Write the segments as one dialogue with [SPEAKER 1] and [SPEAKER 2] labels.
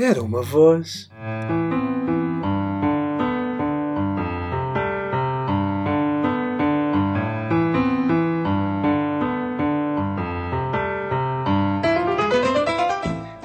[SPEAKER 1] Era uma voz.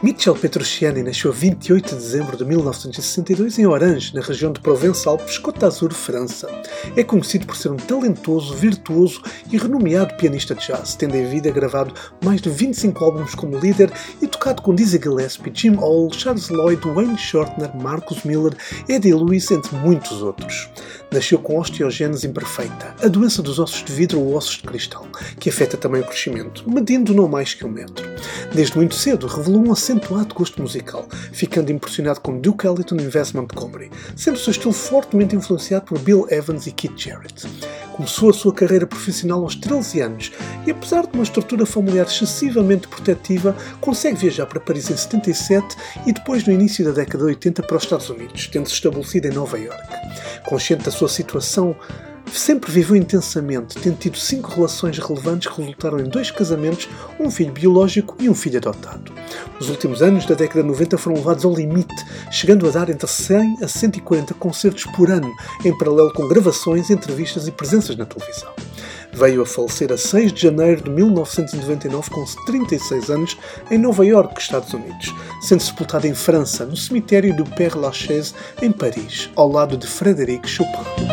[SPEAKER 1] Michel Petrucciani nasceu a 28 de dezembro de 1962 em Orange, na região de Provence-Alpes, Côte d'Azur, França. É conhecido por ser um talentoso, virtuoso e renomeado pianista de jazz, tendo em vida gravado mais de 25 álbuns como líder e tocado com Dizzy Gillespie, Jim Hall, Charles Lloyd, Wayne Shortner, Marcus Miller, Eddie Lewis, entre muitos outros. Nasceu com osteogênese imperfeita, a doença dos ossos de vidro ou ossos de cristal, que afeta também o crescimento, medindo não mais que um metro. Desde muito cedo revelou um acentuado gosto musical, ficando impressionado com Duke Ellington Wes Montgomery, sendo o seu estilo fortemente influenciado por Bill Evans e Keith Jarrett. Começou a sua carreira profissional aos 13 anos e, apesar de uma estrutura familiar excessivamente protetiva, consegue viajar para Paris em 77 e depois, no início da década de 80, para os Estados Unidos, tendo-se estabelecido em Nova York. Consciente da sua situação, sempre viveu intensamente, tendo tido cinco relações relevantes que resultaram em dois casamentos, um filho biológico e um filho adotado. Os últimos anos da década de 90 foram levados ao limite, chegando a dar entre 100 a 140 concertos por ano, em paralelo com gravações, entrevistas e presenças na televisão. Veio a falecer a 6 de janeiro de 1999 com 36 anos em Nova York, Estados Unidos, sendo sepultado em França, no cemitério do Père Lachaise, em Paris, ao lado de Frédéric Chopin.